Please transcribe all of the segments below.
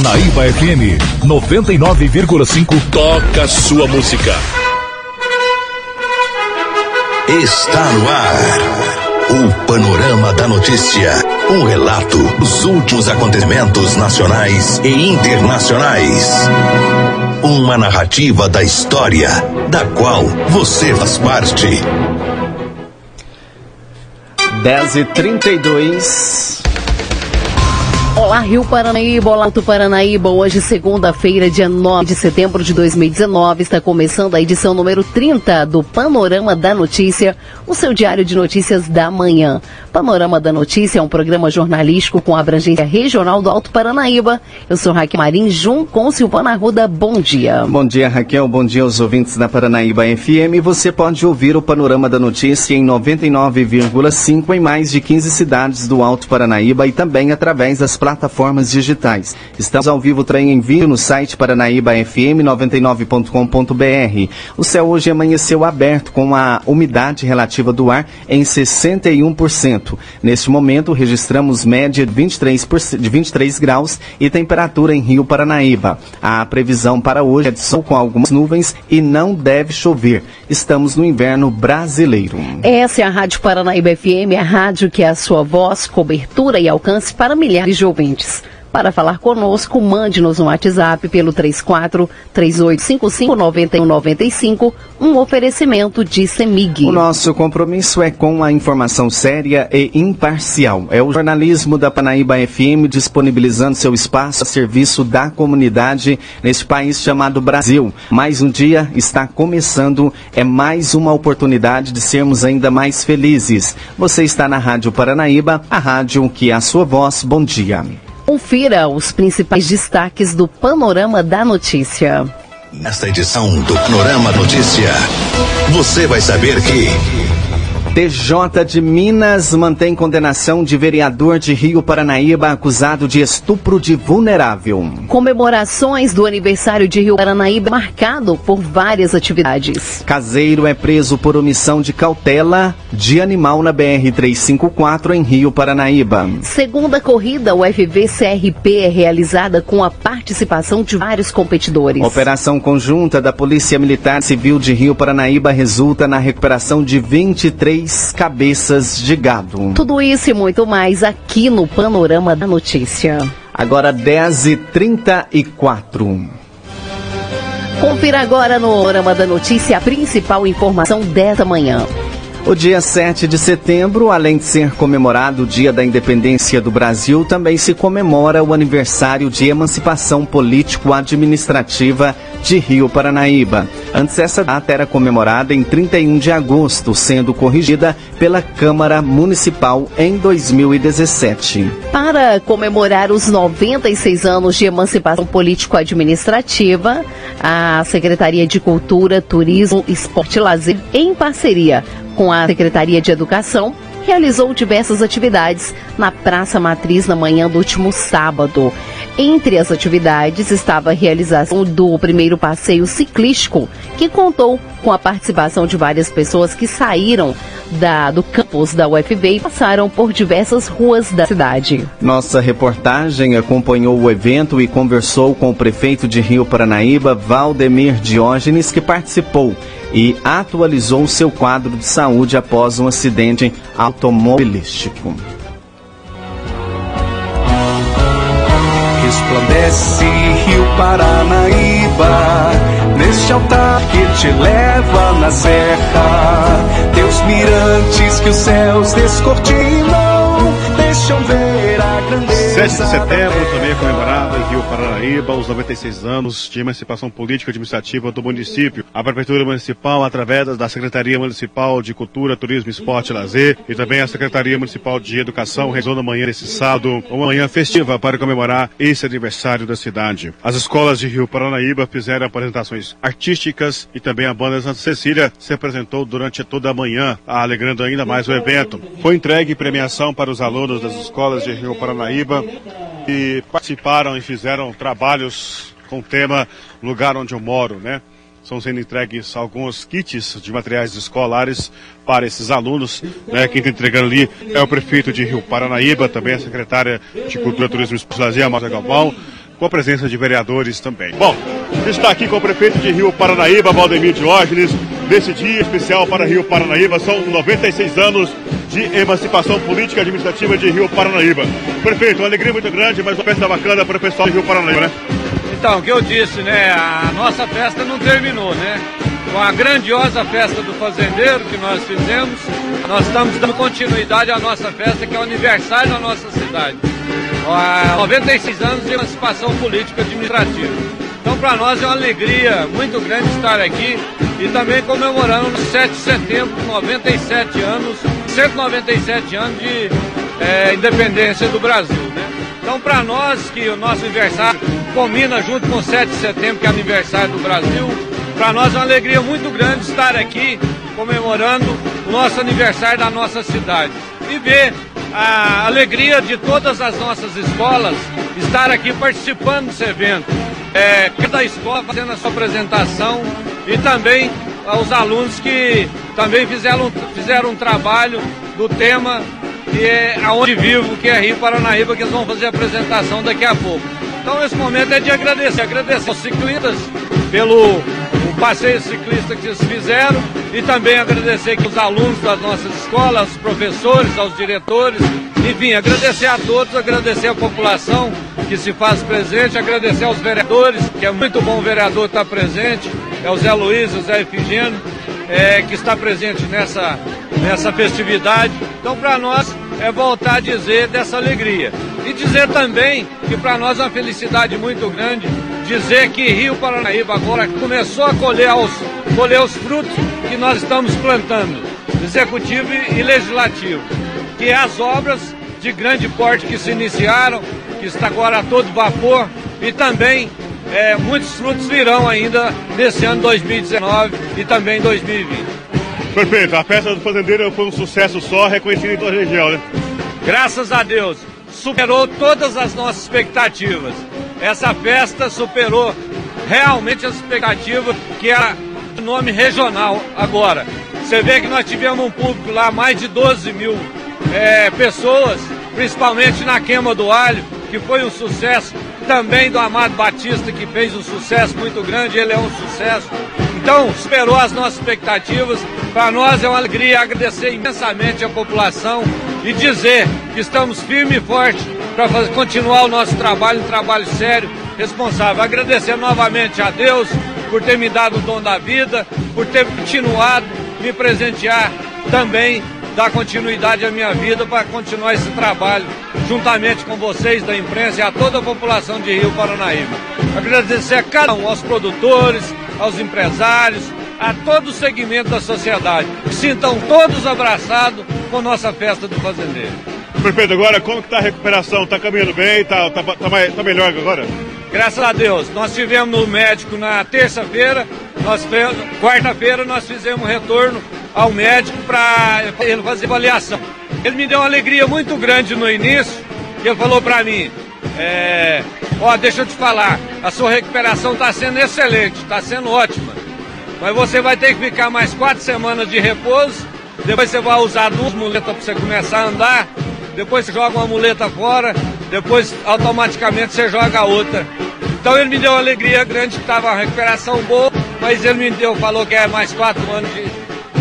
Naíba FM 99,5 toca sua música. Está no ar. O Panorama da Notícia. Um relato dos últimos acontecimentos nacionais e internacionais. Uma narrativa da história, da qual você faz parte. 10 e 32 Olá, Rio Paranaíba, olá, Alto Paranaíba. Hoje, segunda-feira, dia 9 de setembro de 2019, está começando a edição número 30 do Panorama da Notícia, o seu diário de notícias da manhã. Panorama da Notícia é um programa jornalístico com abrangência regional do Alto Paranaíba. Eu sou Raquel Marim, junto com Silvana Arruda. Bom dia. Bom dia, Raquel. Bom dia aos ouvintes da Paranaíba FM. Você pode ouvir o Panorama da Notícia em 99,5 em mais de 15 cidades do Alto Paranaíba e também através das plataformas digitais. Estamos ao vivo trem em vídeo no site paranaíbafm99.com.br. O céu hoje amanheceu aberto com a umidade relativa do ar em 61%. Neste momento, registramos média de 23, de 23 graus e temperatura em Rio Paranaíba. A previsão para hoje é de sol com algumas nuvens e não deve chover. Estamos no inverno brasileiro. Essa é a Rádio Paranaíba FM, a rádio que é a sua voz, cobertura e alcance para milhares de ouvintes. Para falar conosco, mande-nos um WhatsApp pelo 34 3855 9195, um oferecimento de CEMIG. O nosso compromisso é com a informação séria e imparcial. É o jornalismo da Panaíba FM disponibilizando seu espaço a serviço da comunidade neste país chamado Brasil. Mais um dia está começando, é mais uma oportunidade de sermos ainda mais felizes. Você está na Rádio Paranaíba, a rádio que é a sua voz. Bom dia. Confira os principais destaques do Panorama da Notícia. Nesta edição do Panorama Notícia, você vai saber que. TJ de Minas mantém condenação de vereador de Rio Paranaíba acusado de estupro de vulnerável. Comemorações do aniversário de Rio Paranaíba marcado por várias atividades. Caseiro é preso por omissão de cautela de animal na BR-354 em Rio Paranaíba. Segunda corrida UFV-CRP é realizada com a participação de vários competidores. Operação conjunta da Polícia Militar Civil de Rio Paranaíba resulta na recuperação de 23 cabeças de gado. Tudo isso e muito mais aqui no Panorama da Notícia. Agora 10h34. Confira agora no Panorama da Notícia a principal informação desta manhã. O dia 7 de setembro, além de ser comemorado o Dia da Independência do Brasil, também se comemora o aniversário de emancipação político-administrativa de Rio Paranaíba. Antes, essa data era comemorada em 31 de agosto, sendo corrigida pela Câmara Municipal em 2017. Para comemorar os 96 anos de emancipação político-administrativa, a Secretaria de Cultura, Turismo, Esporte e Lazer, em parceria com a Secretaria de Educação, realizou diversas atividades na Praça Matriz na manhã do último sábado. Entre as atividades estava a realização do primeiro passeio ciclístico, que contou com a participação de várias pessoas que saíram da, do campus da UFV e passaram por diversas ruas da cidade. Nossa reportagem acompanhou o evento e conversou com o prefeito de Rio Paranaíba, Valdemir Diógenes, que participou e atualizou seu quadro de saúde após um acidente automobilístico. Resplandece Rio Paranaíba, neste altar que te leva na serra. Teus mirantes que os céus descortinam, deixam ver. 7 de setembro também é comemorado em Rio Paranaíba os 96 anos de emancipação política e administrativa do município. A Prefeitura Municipal, através da Secretaria Municipal de Cultura, Turismo, Esporte e Lazer e também a Secretaria Municipal de Educação, realizou na manhã desse sábado uma manhã festiva para comemorar esse aniversário da cidade. As escolas de Rio Paranaíba fizeram apresentações artísticas e também a banda Santa Cecília se apresentou durante toda a manhã, alegrando ainda mais o evento. Foi entregue premiação para os alunos das escolas de Rio Paranaíba e participaram e fizeram trabalhos com o tema Lugar Onde Eu Moro, né? Estão sendo entregues alguns kits de materiais escolares para esses alunos. Né? Quem está entregando ali é o prefeito de Rio Paranaíba, também a secretária de Cultura, Turismo e Lazer, Márcia Galvão. com a presença de vereadores também. Bom, está aqui com o prefeito de Rio Paranaíba, Valdemir Diógenes, nesse dia especial para Rio Paranaíba. São 96 anos de emancipação política e administrativa de Rio Paranaíba. Prefeito, uma alegria muito grande, mas uma festa bacana para o pessoal de Rio Paranaíba, né? Então, o que eu disse, né? A nossa festa não terminou, né? Com a grandiosa festa do fazendeiro que nós fizemos, nós estamos dando continuidade à nossa festa, que é o aniversário da nossa cidade. Há 96 anos de emancipação política administrativa. Então, para nós é uma alegria muito grande estar aqui e também comemorando no 7 de setembro, 97 anos, 197 anos de é, independência do Brasil. Né? Então, para nós, que o nosso aniversário combina junto com o 7 de setembro, que é aniversário do Brasil, para nós é uma alegria muito grande estar aqui comemorando o nosso aniversário da nossa cidade e ver a alegria de todas as nossas escolas estar aqui participando desse evento. É, cada escola fazendo a sua apresentação e também aos alunos que também fizeram, fizeram um trabalho do tema que é aonde vivo, que é Rio Paranaíba, que eles vão fazer a apresentação daqui a pouco. Então esse momento é de agradecer, agradecer aos ciclistas pelo passeio ciclista que eles fizeram e também agradecer aqui os alunos das nossas escolas, aos professores, aos diretores, enfim, agradecer a todos, agradecer a população que se faz presente, agradecer aos vereadores, que é muito bom o vereador estar presente, é o Zé Luiz, o Zé Efigênio, é, que está presente nessa, nessa festividade. Então, para nós, é voltar a dizer dessa alegria. E dizer também que para nós é uma felicidade muito grande dizer que Rio Paranaíba agora começou a colher os, colher os frutos que nós estamos plantando, executivo e legislativo, que é as obras de grande porte que se iniciaram, que está agora a todo vapor, e também é, muitos frutos virão ainda nesse ano 2019 e também 2020. Perfeito, a festa do fazendeiro foi um sucesso só, reconhecido em toda a região, né? Graças a Deus, superou todas as nossas expectativas. Essa festa superou realmente as expectativas que era nome regional agora. Você vê que nós tivemos um público lá, mais de 12 mil é, pessoas, principalmente na queima do alho, que foi um sucesso. Também do Amado Batista, que fez um sucesso muito grande, ele é um sucesso. Então, superou as nossas expectativas. Para nós é uma alegria agradecer imensamente a população e dizer que estamos firme e forte para continuar o nosso trabalho, um trabalho sério, responsável. Agradecer novamente a Deus por ter me dado o dom da vida, por ter continuado me presentear também, dar continuidade à minha vida para continuar esse trabalho, juntamente com vocês da imprensa e a toda a população de Rio Paranaíba. Agradecer a cada um, aos produtores, aos empresários, a todo o segmento da sociedade. Sintam todos abraçados com nossa festa do fazendeiro. Prefeito, agora como está a recuperação? Está caminhando bem? Está tá, tá, tá melhor agora? Graças a Deus. Nós tivemos no médico na terça-feira, quarta-feira nós fizemos retorno ao médico para ele fazer avaliação. Ele me deu uma alegria muito grande no início, ele falou para mim, é, ó, deixa eu te falar, a sua recuperação está sendo excelente, está sendo ótima. Mas você vai ter que ficar mais quatro semanas de repouso, depois você vai usar duas muletas para você começar a andar, depois você joga uma muleta fora, depois automaticamente você joga outra. Então ele me deu uma alegria grande, que estava uma recuperação boa, mas ele me deu, falou que é mais quatro anos de,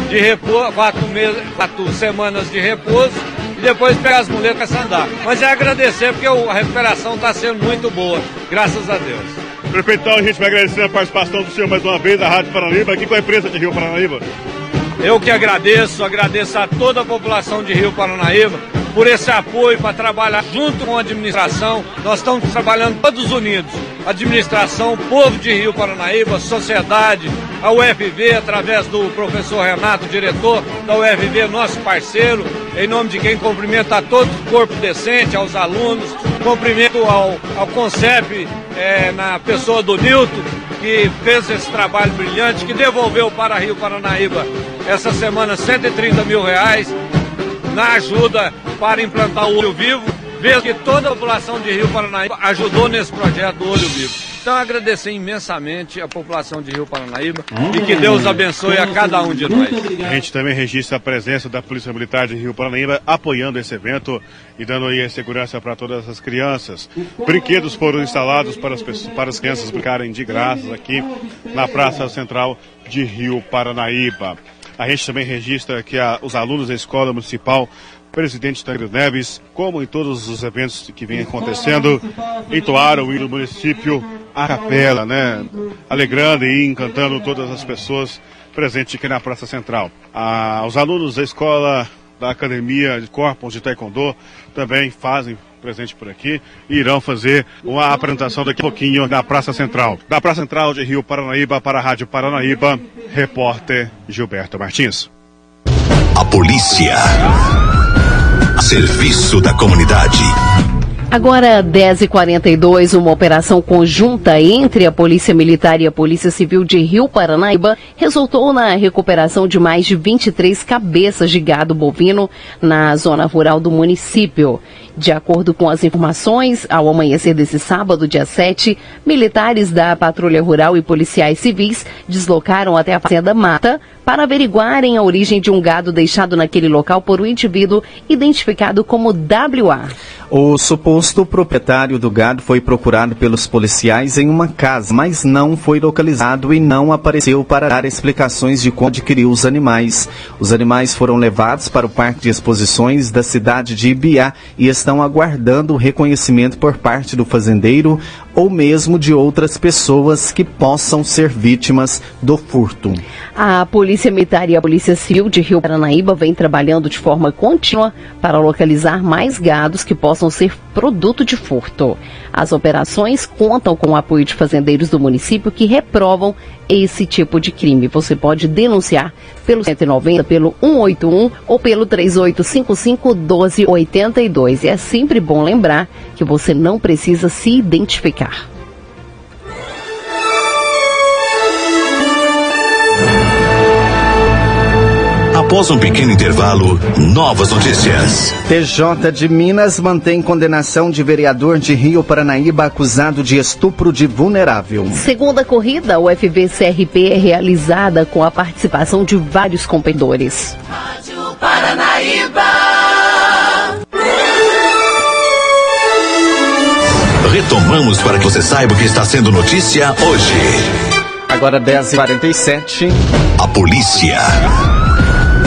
de repouso, quatro, meses, quatro semanas de repouso, e depois pegar as muletas e andar. Mas é agradecer porque a recuperação está sendo muito boa, graças a Deus. Prefeito, então a gente vai agradecer a participação do senhor mais uma vez da Rádio Paranaíba, aqui com a empresa de Rio Paranaíba. Eu que agradeço, agradeço a toda a população de Rio Paranaíba por esse apoio para trabalhar junto com a administração. Nós estamos trabalhando todos unidos. Administração, povo de Rio Paranaíba, sociedade, a UFV, através do professor Renato, diretor da UFV, nosso parceiro, em nome de quem cumprimento a todo o corpo decente, aos alunos, cumprimento ao, ao CONCEP, é, na pessoa do Nilton, que fez esse trabalho brilhante, que devolveu para Rio Paranaíba essa semana 130 mil reais na ajuda para implantar o olho vivo ver que toda a população de Rio Paranaíba ajudou nesse projeto do Olho Vivo. Então, agradecer imensamente a população de Rio Paranaíba e que Deus abençoe a cada um de nós. A gente também registra a presença da Polícia Militar de Rio Paranaíba apoiando esse evento e dando aí a segurança para todas as crianças. Brinquedos foram instalados para as, pessoas, para as crianças brincarem de graça aqui na Praça Central de Rio Paranaíba. A gente também registra que a, os alunos da Escola Municipal presidente Tancredo Neves, como em todos os eventos que vem acontecendo, entoaram o hino do município a capela, né? Alegrando e encantando todas as pessoas presentes aqui na Praça Central. Ah, os alunos da escola da Academia de Corpos de Taekwondo também fazem presente por aqui e irão fazer uma apresentação daqui a pouquinho na Praça Central. Da Praça Central de Rio Paranaíba para a Rádio Paranaíba, repórter Gilberto Martins. A polícia. A serviço da comunidade. Agora, 10h42, uma operação conjunta entre a Polícia Militar e a Polícia Civil de Rio Paranaíba resultou na recuperação de mais de 23 cabeças de gado bovino na zona rural do município. De acordo com as informações, ao amanhecer desse sábado, dia 7, militares da Patrulha Rural e policiais civis deslocaram até a Fazenda Mata para averiguarem a origem de um gado deixado naquele local por um indivíduo identificado como WA. O suposto proprietário do gado foi procurado pelos policiais em uma casa, mas não foi localizado e não apareceu para dar explicações de como adquiriu os animais. Os animais foram levados para o Parque de Exposições da cidade de Ibiá e estão aguardando o reconhecimento por parte do fazendeiro ou mesmo de outras pessoas que possam ser vítimas do furto. A Polícia Militar e a Polícia Civil de Rio Paranaíba vem trabalhando de forma contínua para localizar mais gados que possam ser produto de furto. As operações contam com o apoio de fazendeiros do município que reprovam esse tipo de crime. Você pode denunciar pelo 190, pelo 181 ou pelo 3855 1282. E é sempre bom lembrar que você não precisa se identificar. Após um pequeno intervalo, novas notícias. TJ de Minas mantém condenação de vereador de Rio Paranaíba acusado de estupro de vulnerável. Segunda corrida, o FV-CRP é realizada com a participação de vários competidores. Rádio Paranaíba. Retomamos para que você saiba o que está sendo notícia hoje. Agora 10h47. A polícia.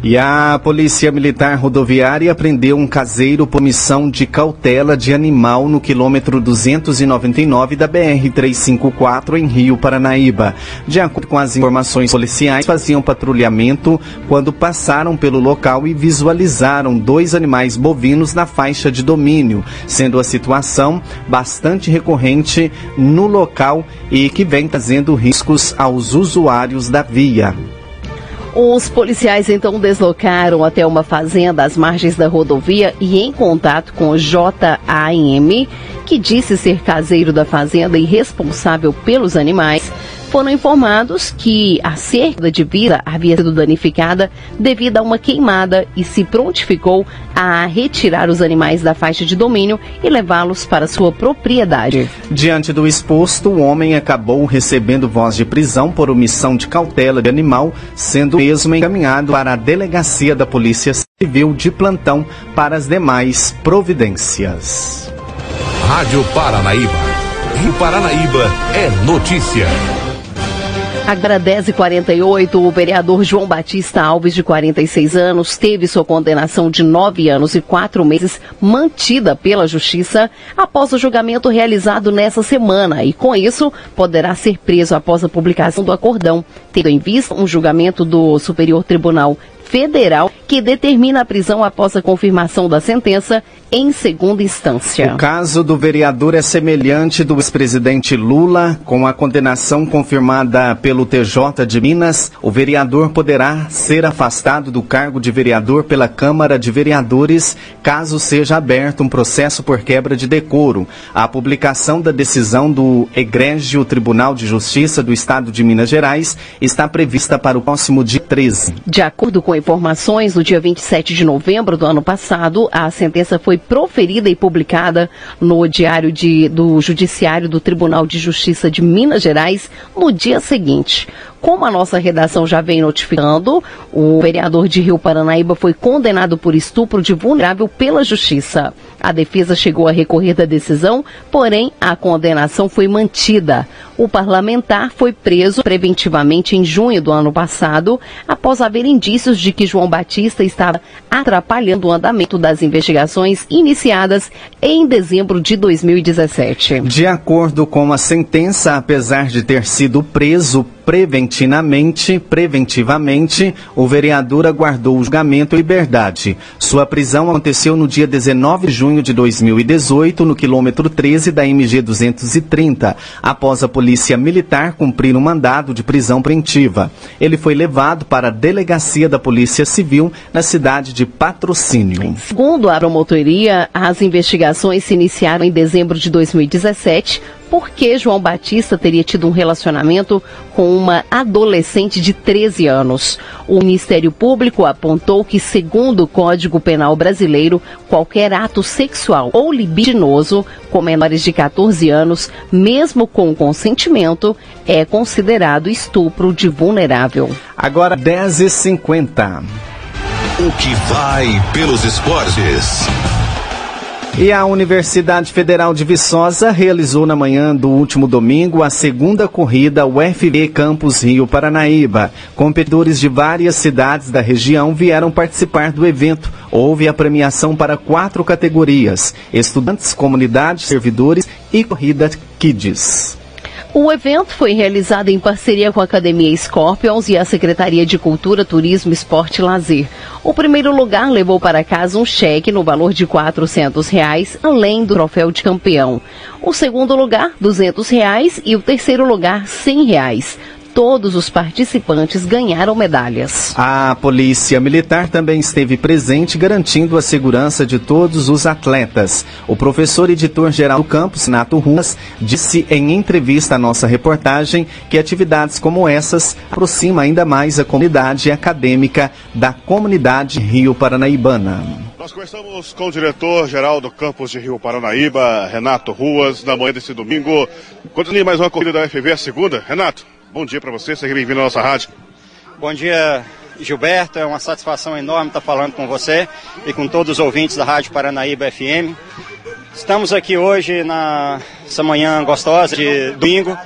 E a Polícia Militar Rodoviária prendeu um caseiro por missão de cautela de animal no quilômetro 299 da BR-354 em Rio Paranaíba. De acordo com as informações policiais, faziam patrulhamento quando passaram pelo local e visualizaram dois animais bovinos na faixa de domínio, sendo a situação bastante recorrente no local e que vem trazendo riscos aos usuários da via. Os policiais então deslocaram até uma fazenda às margens da rodovia e em contato com o JAM, que disse ser caseiro da fazenda e responsável pelos animais, foram informados que a cerca de vida havia sido danificada devido a uma queimada e se prontificou a retirar os animais da faixa de domínio e levá-los para sua propriedade. Diante do exposto, o homem acabou recebendo voz de prisão por omissão de cautela de animal, sendo mesmo encaminhado para a delegacia da Polícia Civil de plantão para as demais providências. Rádio Paranaíba. Rio Paranaíba é notícia. Agora 10h48, o vereador João Batista Alves, de 46 anos, teve sua condenação de nove anos e quatro meses mantida pela Justiça após o julgamento realizado nessa semana. E, com isso, poderá ser preso após a publicação do acordão, tendo em vista um julgamento do Superior Tribunal Federal que determina a prisão após a confirmação da sentença em segunda instância. O caso do vereador é semelhante do ex-presidente Lula, com a condenação confirmada pelo TJ de Minas. O vereador poderá ser afastado do cargo de vereador pela Câmara de Vereadores caso seja aberto um processo por quebra de decoro. A publicação da decisão do Egrégio Tribunal de Justiça do Estado de Minas Gerais está prevista para o próximo dia 13. De acordo com informações, no dia 27 de novembro do ano passado, a sentença foi proferida e publicada no Diário de, do Judiciário do Tribunal de Justiça de Minas Gerais no dia seguinte. Como a nossa redação já vem notificando, o vereador de Rio Paranaíba foi condenado por estupro de vulnerável pela Justiça. A defesa chegou a recorrer da decisão, porém a condenação foi mantida. O parlamentar foi preso preventivamente em junho do ano passado, após haver indícios de que João Batista estava atrapalhando o andamento das investigações iniciadas em dezembro de 2017. De acordo com a sentença, apesar de ter sido preso preventivamente, preventivamente, o vereador aguardou o julgamento e liberdade. Sua prisão aconteceu no dia 19 de junho de 2018, no quilômetro 13 da MG 230, após a polícia militar cumprir um mandado de prisão preventiva. Ele foi levado para a delegacia da Polícia Civil na cidade de Patrocínio. Segundo a promotoria, as investigações se iniciaram em dezembro de 2017 porque João Batista teria tido um relacionamento com uma adolescente de 13 anos. O Ministério Público apontou que, segundo o Código Penal Brasileiro, qualquer ato sexual ou libidinoso com menores de 14 anos, mesmo com consentimento, é considerado estupro de vulnerável. Agora 10h50. O que vai pelos esportes. E a Universidade Federal de Viçosa realizou na manhã do último domingo a segunda corrida UFV Campus Rio Paranaíba. Competidores de várias cidades da região vieram participar do evento. Houve a premiação para quatro categorias: estudantes, comunidade, servidores e corrida Kids. O evento foi realizado em parceria com a Academia Scorpions e a Secretaria de Cultura, Turismo, Esporte e Lazer. O primeiro lugar levou para casa um cheque no valor de 400 reais, além do troféu de campeão. O segundo lugar, 200 reais, e o terceiro lugar, 100 reais todos os participantes ganharam medalhas. A Polícia Militar também esteve presente, garantindo a segurança de todos os atletas. O professor editor-geral do campus, Nato Ruas, disse em entrevista à nossa reportagem que atividades como essas aproximam ainda mais a comunidade acadêmica da comunidade Rio Paranaibana. Nós conversamos com o diretor-geral do campus de Rio Paranaíba, Renato Ruas, na manhã desse domingo. Continue mais uma corrida da UFV, a segunda. Renato, Bom dia para você, seja bem-vindo à nossa rádio. Bom dia, Gilberto. É uma satisfação enorme estar falando com você e com todos os ouvintes da Rádio Paranaíba FM. Estamos aqui hoje, nessa manhã gostosa de domingo,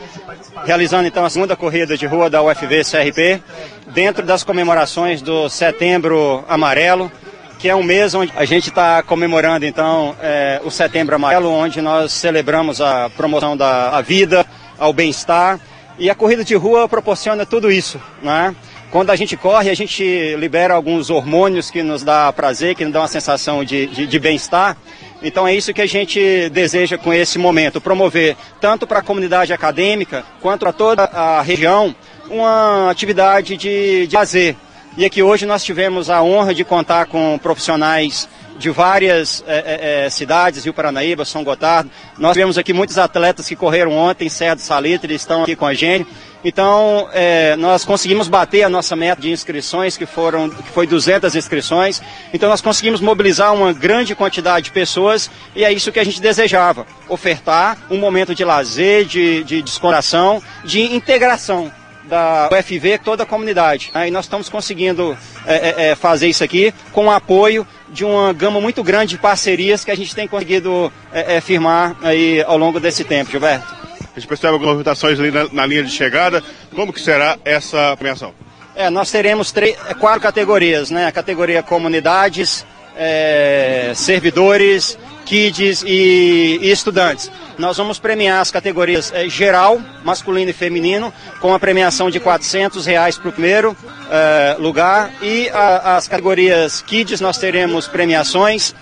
realizando então a segunda corrida de rua da UFV CRP, dentro das comemorações do Setembro Amarelo, que é um mês onde a gente está comemorando então é, o Setembro Amarelo, onde nós celebramos a promoção da vida, ao bem-estar e a corrida de rua proporciona tudo isso, né? Quando a gente corre, a gente libera alguns hormônios que nos dá prazer, que nos dá uma sensação de, de, de bem-estar. Então é isso que a gente deseja com esse momento, promover tanto para a comunidade acadêmica quanto a toda a região uma atividade de, de lazer. E aqui hoje nós tivemos a honra de contar com profissionais de várias é, é, cidades, Rio Paranaíba, São Gotardo. Nós tivemos aqui muitos atletas que correram ontem, Serra do Salitre, estão aqui com a gente. Então, é, nós conseguimos bater a nossa meta de inscrições, que, foram, que foi 200 inscrições. Então, nós conseguimos mobilizar uma grande quantidade de pessoas e é isso que a gente desejava: ofertar um momento de lazer, de, de descontração, de integração da UFV, toda a comunidade. Aí nós estamos conseguindo é, é, fazer isso aqui com o apoio de uma gama muito grande de parcerias que a gente tem conseguido é, é, firmar aí ao longo desse tempo, Gilberto. A gente percebe algumas movimentações ali na, na, linha de chegada. Como que será essa premiação? É, nós teremos três, é, quatro categorias, né? A categoria comunidades, é, servidores, kids e, e, estudantes. Nós vamos premiar as categorias é, geral, masculino e feminino, com a premiação de 400 reais para o primeiro é, lugar. E a, as categorias kids nós teremos premiações.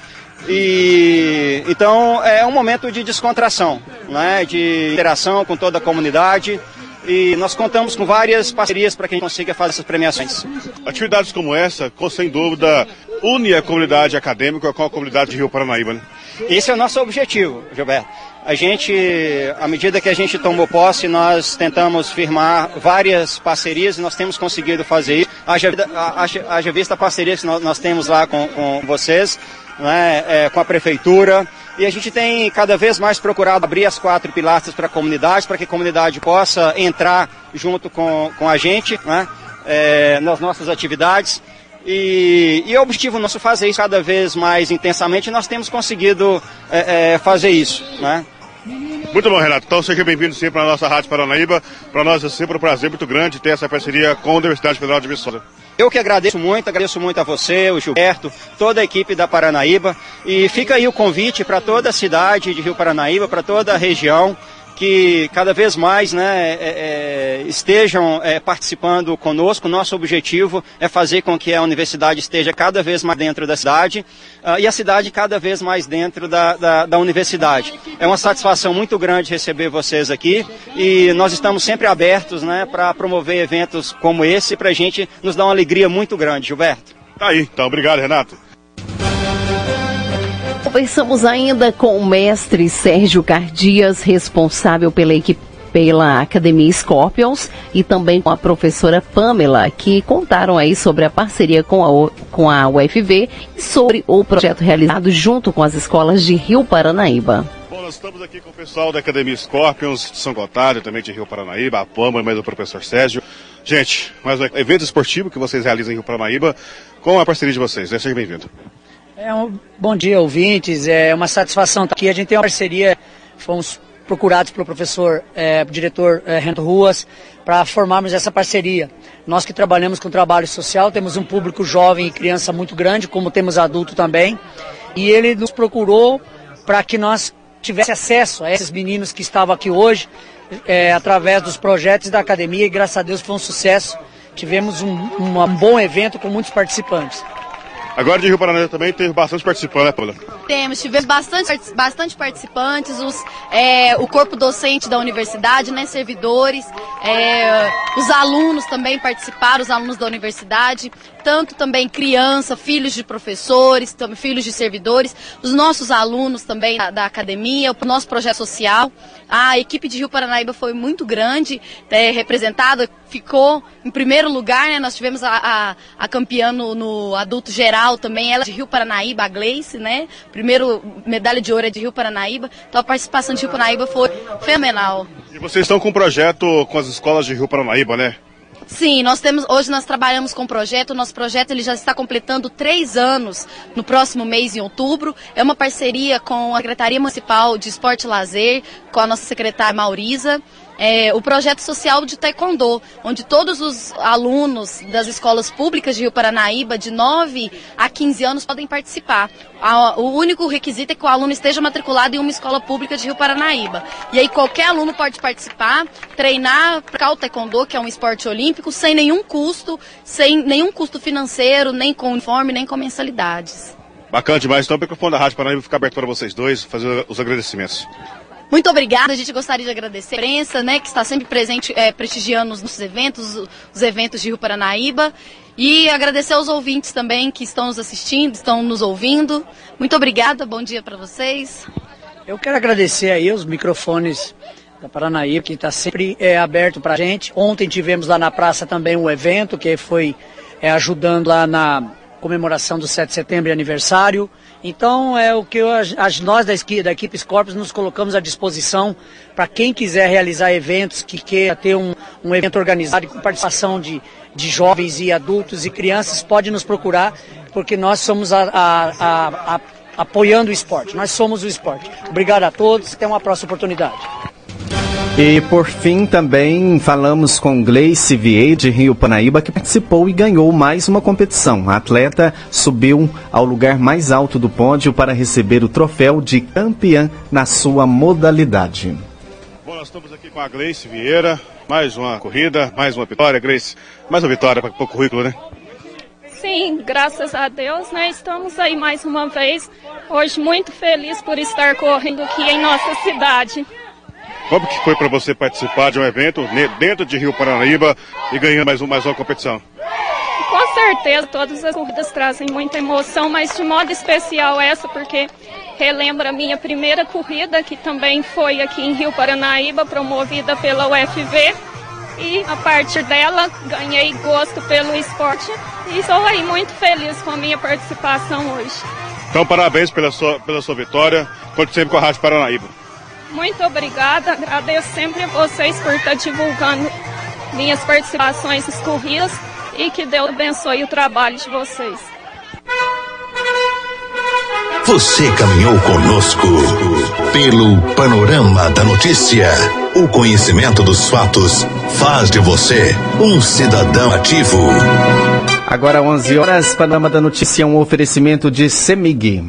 E então é um momento de descontração, né, de interação com toda a comunidade e nós contamos com várias parcerias para que a gente consiga fazer essas premiações. Atividades como essa, sem dúvida, une a comunidade acadêmica com a comunidade de Rio Paranaíba, né? Esse é o nosso objetivo, Gilberto. A gente, à medida que a gente tomou posse, nós tentamos firmar várias parcerias e nós temos conseguido fazer isso. Haja, haja, haja vista a parceria que nós, nós temos lá com, com vocês, né, é, com a prefeitura. E a gente tem cada vez mais procurado abrir as quatro pilastras para a comunidade, para que a comunidade possa entrar junto com, com a gente né, é, nas nossas atividades. E, e o objetivo nosso é fazer isso cada vez mais intensamente, nós temos conseguido é, é, fazer isso. Né? Muito bom, Renato. Então seja bem-vindo sempre à nossa Rádio Paranaíba. Para nós é sempre um prazer muito grande ter essa parceria com a Universidade Federal de Viçosa. Eu que agradeço muito, agradeço muito a você, o Gilberto, toda a equipe da Paranaíba. E fica aí o convite para toda a cidade de Rio Paranaíba, para toda a região que cada vez mais né, é, é, estejam é, participando conosco. Nosso objetivo é fazer com que a universidade esteja cada vez mais dentro da cidade uh, e a cidade cada vez mais dentro da, da, da, universidade. É uma satisfação muito grande receber vocês aqui e nós estamos sempre abertos né, para promover eventos como esse para a gente nos dar uma alegria muito grande, Gilberto. Tá aí, então obrigado, Renato. Conversamos ainda com o mestre Sérgio Cardias, responsável pela equipe pela Academia Scorpions e também com a professora Pamela, que contaram aí sobre a parceria com a, com a UFV e sobre o projeto realizado junto com as escolas de Rio Paranaíba. Bom, nós estamos aqui com o pessoal da Academia Scorpions de São Gotardo, também de Rio Paranaíba, a Pamela, mais o professor Sérgio. Gente, mais um evento esportivo que vocês realizam em Rio Paranaíba com a parceria de vocês. Seja bem-vindo. É um bom dia, ouvintes. É uma satisfação estar aqui. A gente tem uma parceria, fomos procurados pelo professor, é, diretor é, Renato Ruas, para formarmos essa parceria. Nós que trabalhamos com trabalho social, temos um público jovem e criança muito grande, como temos adulto também, e ele nos procurou para que nós tivesse acesso a esses meninos que estavam aqui hoje, é, através dos projetos da academia, e graças a Deus foi um sucesso. Tivemos um, um bom evento com muitos participantes. Agora de Rio Paraná também teve bastante participantes, né, Paula? Temos, tivemos bastante, bastante participantes, os, é, o corpo docente da universidade, né, servidores, é, os alunos também participaram, os alunos da universidade, tanto também criança, filhos de professores, filhos de servidores, os nossos alunos também da, da academia, o nosso projeto social. A equipe de Rio Paranaíba foi muito grande, é, representada, ficou em primeiro lugar, né? Nós tivemos a, a, a campeã no, no, adulto geral também, ela de Rio Paranaíba, a Gleice, né? Primeiro medalha de ouro é de Rio Paranaíba. Então a participação de Rio Paranaíba foi fenomenal. E vocês estão com um projeto com as escolas de Rio Paranaíba, né? Sim, nós temos hoje nós trabalhamos com um projeto. O nosso projeto ele já está completando três anos no próximo mês em outubro. É uma parceria com a Secretaria Municipal de Esporte e Lazer, com a nossa secretária Maurisa é, o projeto social de Taekwondo, onde todos os alunos das escolas públicas de Rio Paranaíba, de 9 a 15 anos, podem participar. o único requisito é que o aluno esteja matriculado em uma escola pública de Rio Paranaíba. E aí qualquer aluno pode participar, treinar para o Taekwondo, que é um esporte olímpico, sem nenhum custo, sem nenhum custo financeiro, nem com uniforme, nem com mensalidades. Bacana demais. Então o microfone da Rádio Paranaíba fica aberto para vocês dois, fazer os agradecimentos. Muito obrigada. A gente gostaria de agradecer a imprensa, né, que está sempre presente, é, prestigiando os nossos eventos, os eventos de Rio Paranaíba. E agradecer aos ouvintes também que estão nos assistindo, estão nos ouvindo. Muito obrigada, bom dia para vocês. Eu quero agradecer aí os microfones da Paranaíba, que está sempre é, aberto para a gente. Ontem tivemos lá na praça também um evento que foi é, ajudando lá na comemoração do 7 de setembro e aniversário. Então é o que eu, as, nós da, da equipe Scorpions nos colocamos à disposição para quem quiser realizar eventos, que queira ter um, um evento organizado com participação de, de jovens e adultos e crianças, pode nos procurar, porque nós somos a, a, a, apoiando o esporte, nós somos o esporte. Obrigado a todos, até uma próxima oportunidade. E por fim também falamos com Gleice Vier de Rio Panaíba que participou e ganhou mais uma competição. A atleta subiu ao lugar mais alto do pódio para receber o troféu de campeã na sua modalidade. Bom, nós estamos aqui com a Gleice Vieira, mais uma corrida, mais uma vitória, Gleice, mais uma vitória para o currículo, né? Sim, graças a Deus, né? Estamos aí mais uma vez. Hoje muito feliz por estar correndo aqui em nossa cidade. Como que foi para você participar de um evento dentro de Rio Paranaíba e ganhando mais, um, mais uma competição? Com certeza, todas as corridas trazem muita emoção, mas de modo especial essa, porque relembra a minha primeira corrida, que também foi aqui em Rio Paranaíba, promovida pela UFV. E a partir dela ganhei gosto pelo esporte e estou aí muito feliz com a minha participação hoje. Então, parabéns pela sua, pela sua vitória. Conte sempre com a Rádio Paranaíba. Muito obrigada, agradeço sempre a vocês por estar divulgando minhas participações nas corridas e que Deus abençoe o trabalho de vocês. Você caminhou conosco pelo panorama da notícia. O conhecimento dos fatos faz de você um cidadão ativo. Agora 11 horas, Panorama da Notícia, um oferecimento de Semig.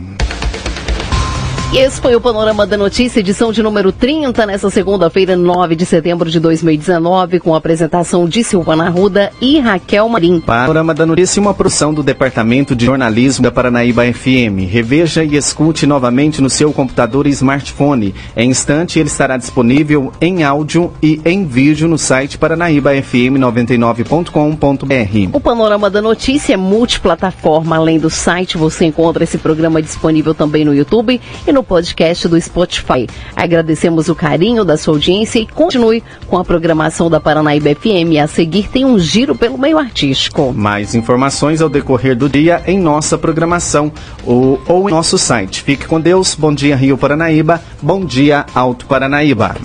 E esse foi o Panorama da Notícia, edição de número 30, nessa segunda-feira, 9 de setembro de 2019, com a apresentação de Silvana Ruda e Raquel Marim. Panorama da Notícia, uma produção do Departamento de Jornalismo da Paranaíba FM. Reveja e escute novamente no seu computador e smartphone. Em instante, ele estará disponível em áudio e em vídeo no site paranaíbafm99.com.br. O Panorama da Notícia é multiplataforma. Além do site, você encontra esse programa disponível também no YouTube e no no podcast do Spotify. Agradecemos o carinho da sua audiência e continue com a programação da Paranaíba FM. A seguir tem um giro pelo meio artístico. Mais informações ao decorrer do dia em nossa programação ou, ou em nosso site. Fique com Deus. Bom dia, Rio Paranaíba. Bom dia, Alto Paranaíba.